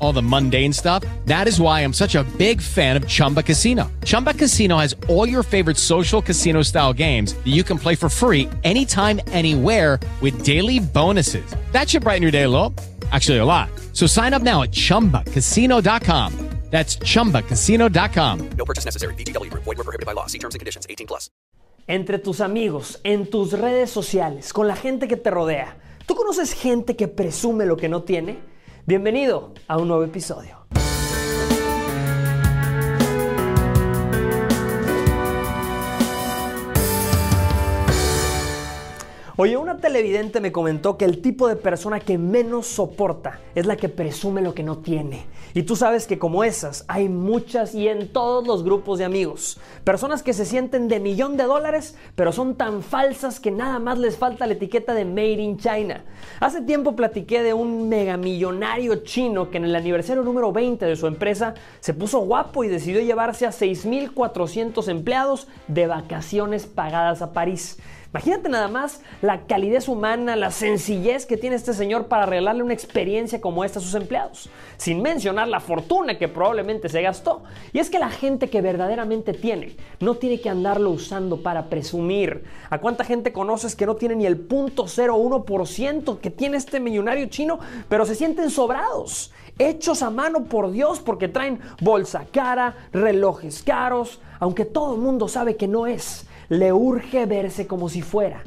all the mundane stuff. That is why I'm such a big fan of Chumba Casino. Chumba Casino has all your favorite social casino style games that you can play for free anytime, anywhere with daily bonuses. That should brighten your day a little. Actually, a lot. So sign up now at chumbacasino.com. That's chumbacasino.com. No purchase necessary. VGW. Void were prohibited by law. See terms and conditions. 18 plus. Entre tus amigos, en tus redes sociales, con la gente que te rodea. ¿Tú conoces gente que presume lo que no tiene? Bienvenido a un nuevo episodio. Oye, una televidente me comentó que el tipo de persona que menos soporta es la que presume lo que no tiene. Y tú sabes que como esas hay muchas y en todos los grupos de amigos. Personas que se sienten de millón de dólares, pero son tan falsas que nada más les falta la etiqueta de Made in China. Hace tiempo platiqué de un megamillonario chino que en el aniversario número 20 de su empresa se puso guapo y decidió llevarse a 6.400 empleados de vacaciones pagadas a París. Imagínate nada más la calidez humana, la sencillez que tiene este señor para regalarle una experiencia como esta a sus empleados, sin mencionar la fortuna que probablemente se gastó. Y es que la gente que verdaderamente tiene no tiene que andarlo usando para presumir. ¿A cuánta gente conoces que no tiene ni el 0.01% que tiene este millonario chino, pero se sienten sobrados? Hechos a mano por Dios porque traen bolsa cara, relojes caros, aunque todo el mundo sabe que no es le urge verse como si fuera.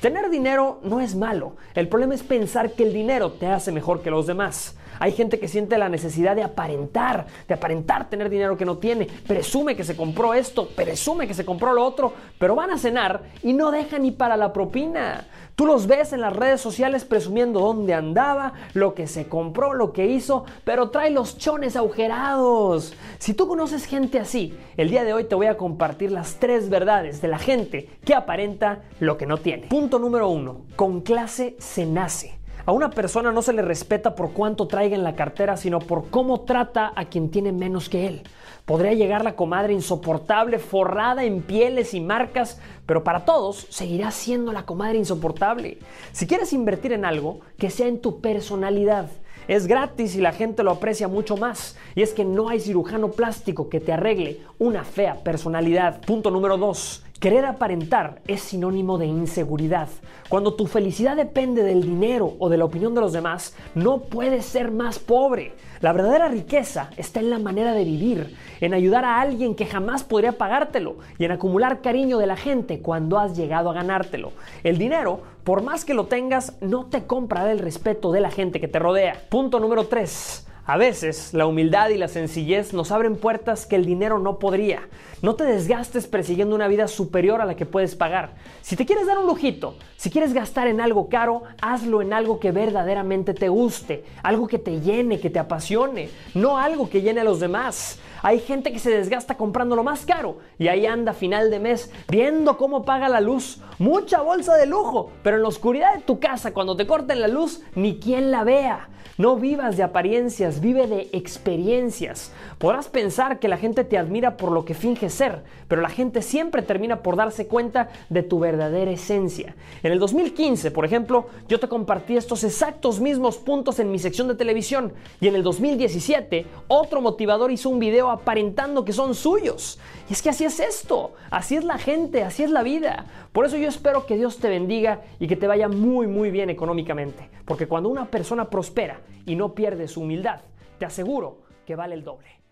Tener dinero no es malo, el problema es pensar que el dinero te hace mejor que los demás. Hay gente que siente la necesidad de aparentar, de aparentar tener dinero que no tiene, presume que se compró esto, presume que se compró lo otro, pero van a cenar y no dejan ni para la propina. Tú los ves en las redes sociales presumiendo dónde andaba, lo que se compró, lo que hizo, pero trae los chones agujerados. Si tú conoces gente así, el día de hoy te voy a compartir las tres verdades de la gente que aparenta lo que no tiene. Punto número uno, con clase se nace. A una persona no se le respeta por cuánto traiga en la cartera, sino por cómo trata a quien tiene menos que él. Podría llegar la comadre insoportable, forrada en pieles y marcas, pero para todos seguirá siendo la comadre insoportable. Si quieres invertir en algo, que sea en tu personalidad. Es gratis y la gente lo aprecia mucho más. Y es que no hay cirujano plástico que te arregle una fea personalidad. Punto número 2. Querer aparentar es sinónimo de inseguridad. Cuando tu felicidad depende del dinero o de la opinión de los demás, no puedes ser más pobre. La verdadera riqueza está en la manera de vivir, en ayudar a alguien que jamás podría pagártelo y en acumular cariño de la gente cuando has llegado a ganártelo. El dinero, por más que lo tengas, no te comprará el respeto de la gente que te rodea. Punto número 3. A veces la humildad y la sencillez nos abren puertas que el dinero no podría. No te desgastes persiguiendo una vida superior a la que puedes pagar. Si te quieres dar un lujito, si quieres gastar en algo caro, hazlo en algo que verdaderamente te guste, algo que te llene, que te apasione, no algo que llene a los demás. Hay gente que se desgasta comprando lo más caro y ahí anda a final de mes viendo cómo paga la luz. Mucha bolsa de lujo, pero en la oscuridad de tu casa, cuando te corten la luz, ni quien la vea. No vivas de apariencias, vive de experiencias. Podrás pensar que la gente te admira por lo que finge ser, pero la gente siempre termina por darse cuenta de tu verdadera esencia. En el 2015, por ejemplo, yo te compartí estos exactos mismos puntos en mi sección de televisión y en el 2017 otro motivador hizo un video aparentando que son suyos. Y es que así es esto, así es la gente, así es la vida. Por eso yo espero que Dios te bendiga y que te vaya muy muy bien económicamente, porque cuando una persona prospera, y no pierde su humildad, te aseguro que vale el doble.